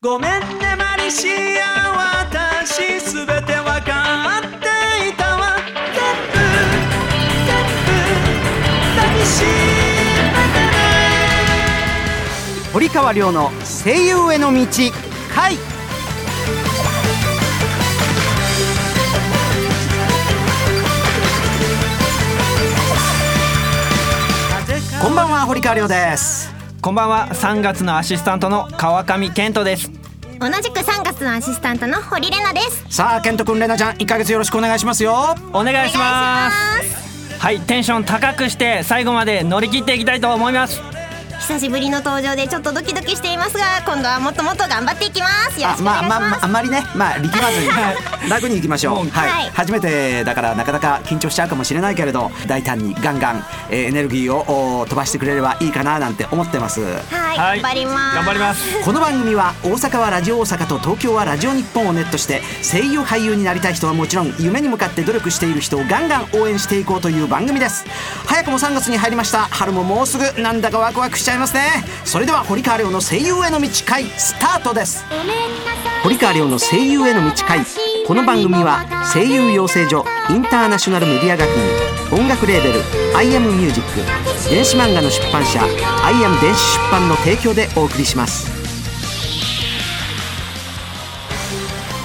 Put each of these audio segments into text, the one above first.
ごめんねマリシア私すべてわかっていたわ。全部全部抱きしめてね堀川亮の声優への道回。こんばんは堀川亮です。こんばんは。3月のアシスタントの川上健人です。同じく3月のアシスタントの堀玲奈です。さあ健人くんれなちゃん1ヶ月よろしくお願いしますよ。お願いします。はいテンション高くして最後まで乗り切っていきたいと思います久しぶりの登場でちょっとドキドキしていますが今度はもっともっと頑張っていきます。よろしくお願いします、まあまあまああんまりね。まあ力まずに。楽にいきましょう。はい、はい。初めてだからなかなか緊張しちゃうかもしれないけれど大胆にガンガン、えーエネルギーをお飛ばしてくれればいいかななんて思ってます。はい、頑張ります。頑張ります。この番組は大阪はラジオ大阪と東京はラジオ日本をネットして声優俳優になりたい人はもちろん夢に向かって努力している人をガンガン応援していこうという番組です。早くも3月に入りました。春ももうすぐなんだかワクワクしちゃいますね。それでは堀川亮の声優への道会スタートです。堀川亮の声優への道会この番組は声優養成所インターナショナルメディア学院音楽レーベル「I am Music」電子漫画の出版社「I am 電子出版」の提供でお送りします。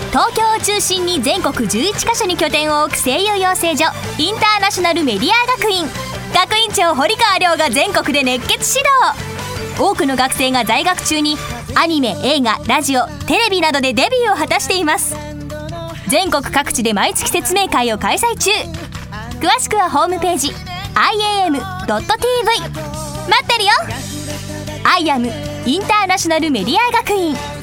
東京を中心に全国11カ所に拠点を置く声優養成所インターナショナルメディア学院。学院長堀川亮が全国で熱血指導。多くの学生が在学中にアニメ映画ラジオテレビなどでデビューを果たしています。全国各地で毎月説明会を開催中。詳しくはホームページ iam.tv 待ってるよ。IAM インターナショナルメディア学院。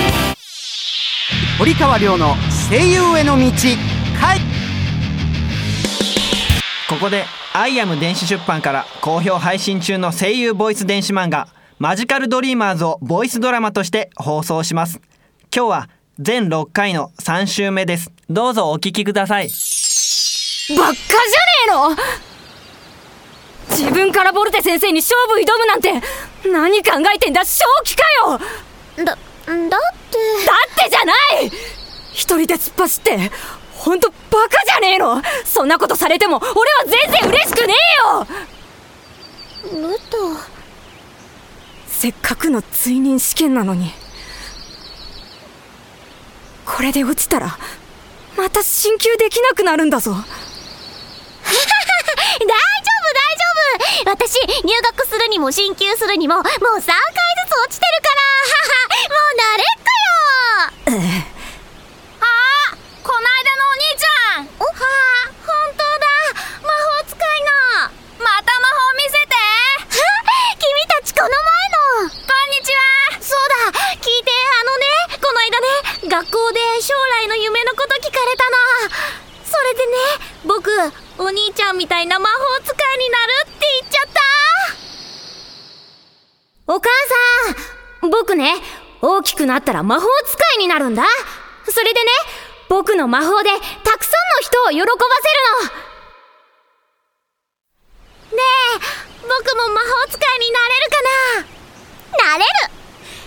堀川亮の声優への道回ここで「アイアム電子出版」から好評配信中の声優ボイス電子漫画「マジカルドリーマーズ」をボイスドラマとして放送します。今日は全6回の3週目です。どうぞお聞きください。ばっかじゃねえの！自分からボルテ先生に勝負挑むなんて何考えてんだ正気かよ！だだって。だってじゃない！一人で突っ走ってほんとバカじゃねえの！そんなことされても俺は全然嬉しくねえよ！ルトせっかくの追認試験なのにこれで落ちたらまた進級できなくなるんだぞ。大丈夫大丈夫。私入学するにも進級するにももう3回ずつ落ちてるからあこないだのお兄ちゃん。はあ本当だ。魔法使いの。また魔法見せて。君たちこの前の。こんにちは。そうだ。聞いてあのねこの間ね学校で将来の夢のこと聞かれたの。それでね僕お兄ちゃんみたいな魔法使いになるって言っちゃった。お母さん僕ね大きくなったら魔法使いになるんだ。それでね僕の魔法でたくさんの人を喜ばせるの。ねえ僕も魔法使いになれるかな？なれる。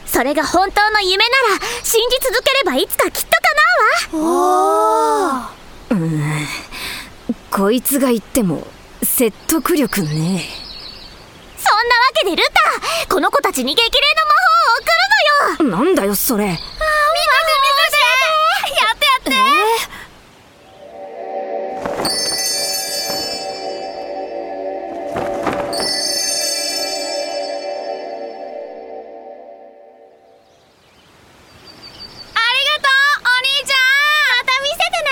それが本当の夢なら信じ続ければいつかきっと叶うわ。こいつが言っても説得力ねそんなわけでルタこの子たちに激励の魔法を送るのよ。なんだよそれ。見せて見せて。やってやって。ありがとうお兄ちゃん。また見せてね。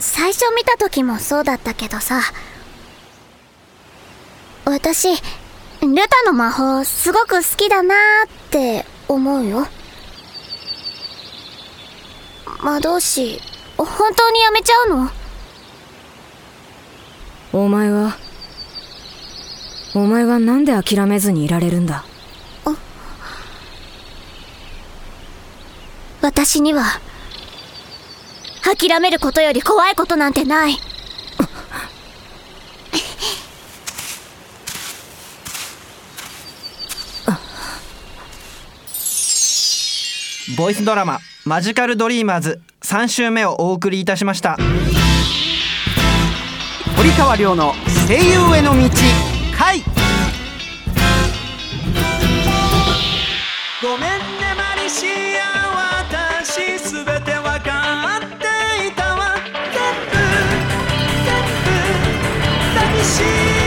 最初見た時もそうだったけどさ。私ルタの魔法すごく好きだなーって思うよ。魔導士本当にやめちゃうの？お前はお前はなんで諦めずにいられるんだ？私には諦めることより怖いことなんてないボイスドラマ「マジカルドリーマーズ」3週目をお送りいたしました。堀川亮の声優への道回。ごめんねマリシア私すべてわかっていたわ。全部全部抱きしい。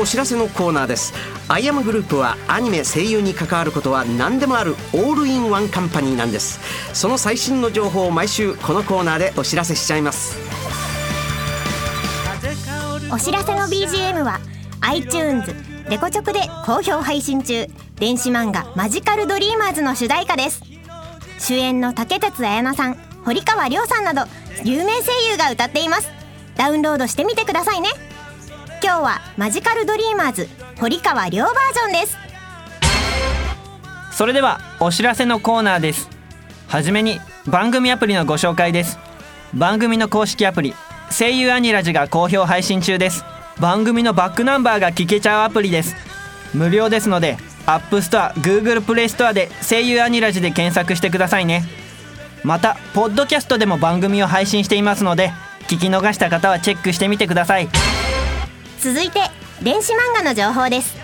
お知らせのコーナーです。アイアムグループはアニメ声優に関わることは何でもある all in one company なんです。その最新の情報を毎週このコーナーでお知らせしちゃいます。お知らせの BGM は iTunes レコチョクで好評配信中。電子漫画「マジカルドリーマーズ」の主題歌です。主演の竹鉄彩奈さん堀川亮さんなど有名声優が歌っています。ダウンロードしてみてくださいね。今日は「マジカルドリーマーズ」堀川亮バージョンです。それではお知らせのコーナーです。はじめに番組アプリのご紹介です。番組の公式アプリ声優アニラジが好評配信中です。番組のバックナンバーが聞けちゃうアプリです。無料ですので App Store、Google Play Store で声優アニラジで検索してくださいね。またポッドキャストでも番組を配信していますので聞き逃した方はチェックしてみてください。続いて電子漫画の情報です。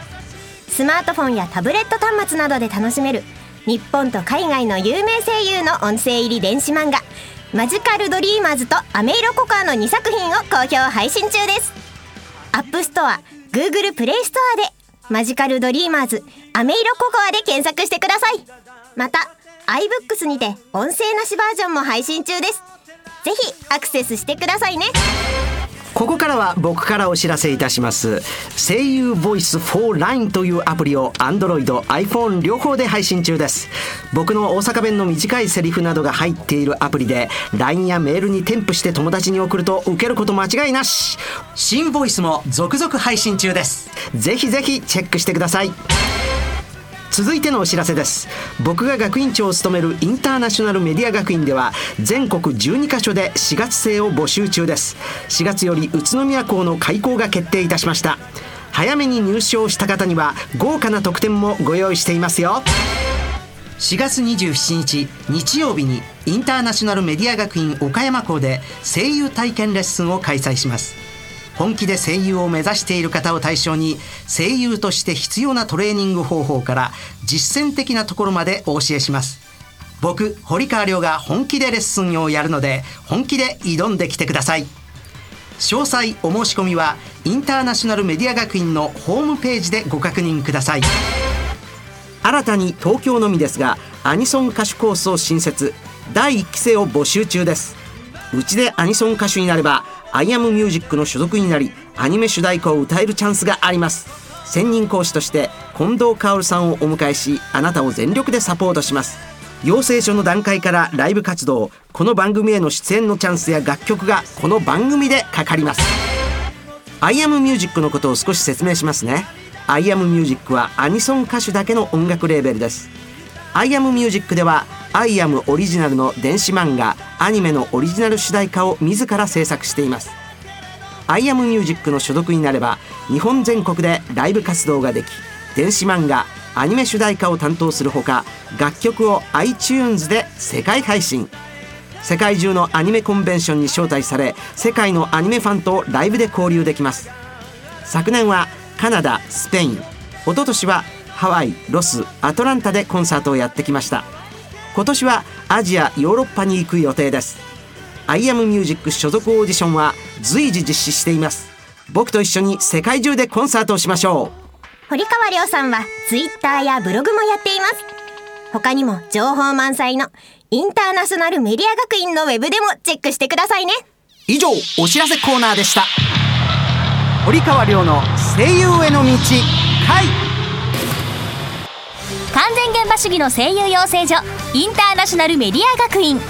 スマートフォンやタブレット端末などで楽しめる日本と海外の有名声優の音声入り電子漫画「マジカルドリーマーズ」と「アメイロココア」の2作品を好評配信中です。 App Store Google Play ストアで「マジカルドリーマーズ」「アメイロココア」で検索してください。また iBooks にて音声なしバージョンも配信中です。ぜひアクセスしてくださいね。ここからは僕からお知らせいたします。声優ボイス 4LINE というアプリを Android、iPhone 両方で配信中です。僕の大阪弁の短いセリフなどが入っているアプリで LINE やメールに添付して友達に送ると受けること間違いなし。新ボイスも続々配信中です。ぜひぜひチェックしてください続いてのお知らせです。僕が学院長を務めるインターナショナルメディア学院では全国12カ所で4月生を募集中です。4月より宇都宮校の開校が決定いたしました。早めに入賞した方には豪華な特典もご用意していますよ。4月27日日曜日にインターナショナルメディア学院岡山校で声優体験レッスンを開催します。本気で声優を目指している方を対象に声優として必要なトレーニング方法から実践的なところまでお教えします。僕堀川亮が本気でレッスンをやるので本気で挑んできてください。詳細お申し込みはインターナショナルメディア学院のホームページでご確認ください。新たに東京のみですがアニソン歌手コースを新設。第1期生を募集中です。うちでアニソン歌手になればアイアムミュージックの所属になりアニメ主題歌を歌えるチャンスがあります。専任講師として近藤薫さんをお迎えしあなたを全力でサポートします。養成所の段階からライブ活動この番組への出演のチャンスや楽曲がこの番組でかかります。アイアムミュージックのことを少し説明しますね。アイアムミュージックはアニソン歌手だけの音楽レーベルです。アイアムミュージックではアイアムオリジナルの電子漫画アニメのオリジナル主題歌を自ら制作していますアイアムミュージックの所属になれば日本全国でライブ活動ができ電子漫画アニメ主題歌を担当するほか楽曲を iTunes で世界配信世界中のアニメコンベンションに招待され世界のアニメファンとライブで交流できます昨年はカナダスペイン一昨年はハワイロスアトランタでコンサートをやってきました今年はアジアヨーロッパに行く予定です。アイアムミュージック所属オーディションは随時実施しています。僕と一緒に世界中でコンサートをしましょ堀川亮さんは Twitter やブログもやっています。他にも情報満載のインターナショナルメディア学院のウェブでもチェックしてくださいね。う以上お知らせコーナーでした。堀川亮の声優への道回完全現場主義の声優養成所インターナショナルメディア学院。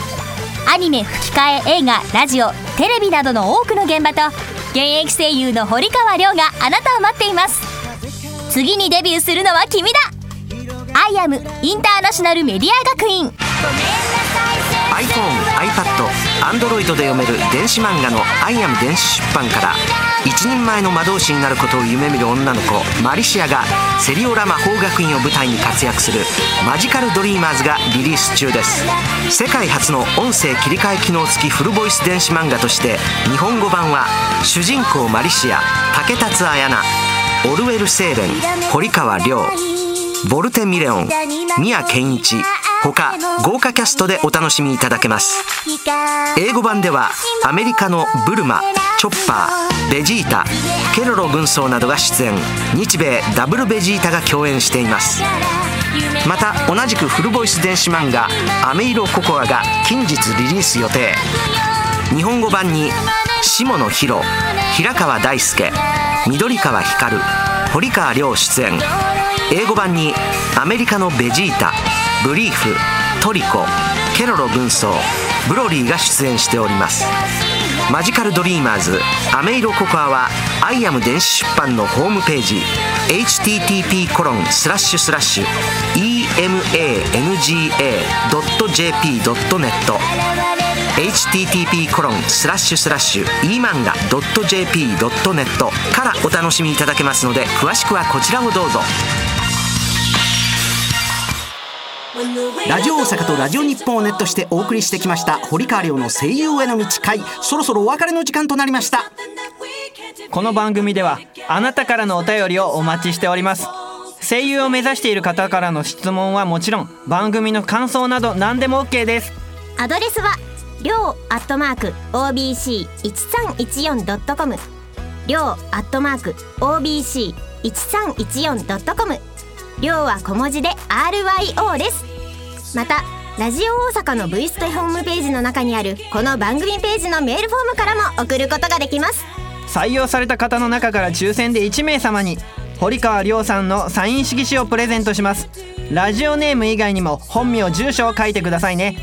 アニメ吹き替え映画ラジオテレビなどの多くの現場と現役声優の堀川りょうがあなたを待っています。次にデビューするのは君だ。 IAM インターナショナルメディア学院。iPhone、iPad、Android で読める電子漫画の「 IAM 電子出版」から。一人前の魔導士になることを夢見る女の子マリシアがセリオラ魔法学院を舞台に活躍する「マジカルドリーマーズ」がリリース中です。世界初の音声切り替え機能付きフルボイス電子漫画として日本語版は主人公マリシア竹達彩奈オルウェル・セーレン堀川亮ボルテ・ミレオン宮健一他豪華キャストでお楽しみいただけます。英語版ではアメリカのブルマチョッパーベジータケロロ軍曹などが出演。日米ダブルベジータが共演しています。また同じくフルボイス電子漫画「アメイロココア」が近日リリース予定。日本語版に下野紘平川大輔緑川光堀川亮出演。英語版にアメリカのベジータブリーフトリコケロロ軍曹ブロリーが出演しております。マジカルドリーマーズ。アメイロココアは IAM 電子出版のホームページ。http コロンスラッシュスラッシュ emanga.jp.net http コロンスラッシュスラッシュ emanga.jp.net からお楽しみいただけますので詳しくはこちらをどうぞ。ラジオ大阪とラジオ日本をネットしてお送りしてきました堀川亮の声優への道会。そろそろお別れの時間となりました。この番組ではあなたからのお便りをお待ちしております。声優を目指している方からの質問はもちろん番組の感想など何でも OK です。アドレスはりょうアットマーク OBC1314.com りょうアットマーク OBC1314.com りょうは小文字で RYO ですまたラジオ大阪の V ストホームページの中にあるこの番組ページのメールフォームからも送ることができます。採用された方の中から抽選で1名様に堀川亮さんのサイン色紙をプレゼントします。ラジオネーム以外にも本名住所を書いてくださいね。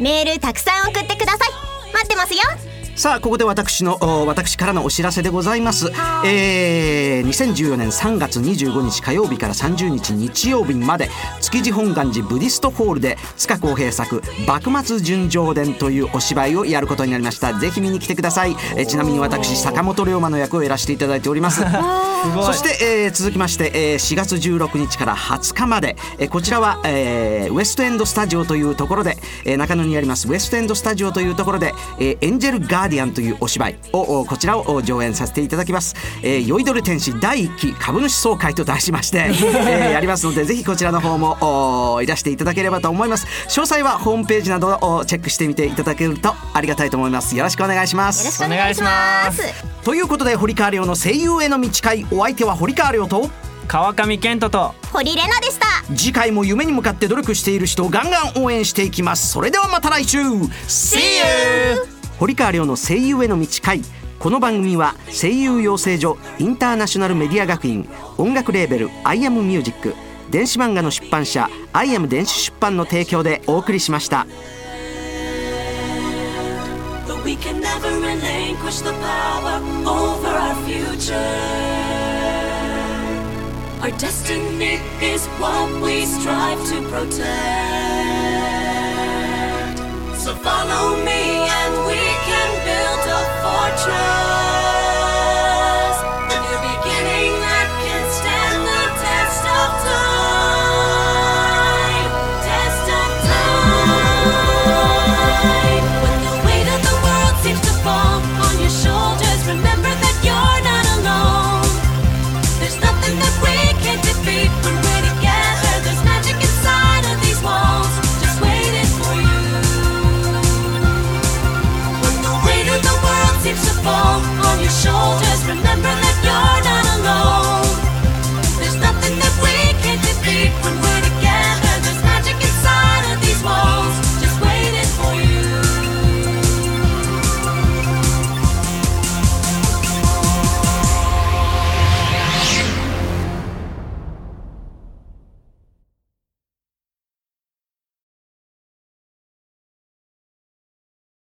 メールたくさん送ってください。待ってますよさあここで私のお私からのお知らせでございます、えー、2014年3月25日火曜日から30日日曜日まで築地本願寺ブディストホールで塚公平作「幕末純情伝」というお芝居をやることになりました。ぜひ見に来てください、えーちなみに私坂本龍馬の役をやらせていただいております。そして、えー続きまして、えー4月16日から20日まで、えーこちらは、えーウエストエンドスタジオというところで、えー中野にありますウエストエンドスタジオというところで、えーエンジェルガーディアンというお芝居をおこちらをお上演させていただきます、えー、酔いどれ天使第1期株主総会と題しまして、えーやりますのでぜひこちらの方もおいらしていただければと思います。詳細はホームページなどをチェックしてみていただけるとありがたいと思います。よろしくお願いします。よろしくお願いします。ということで堀川亮の声優への道会お相手は堀川亮と川上健人と堀玲奈でした。次回も夢に向かって努力している人をガンガン応援していきます。それではまた来週。See you! 堀川亮の声優への道会。この番組は声優養成所インターナショナルメディア学院音楽レーベル「i a m ミュージック電子漫画の出版社「i a m 電子出版」の提供でお送りしました。SOFILLOWME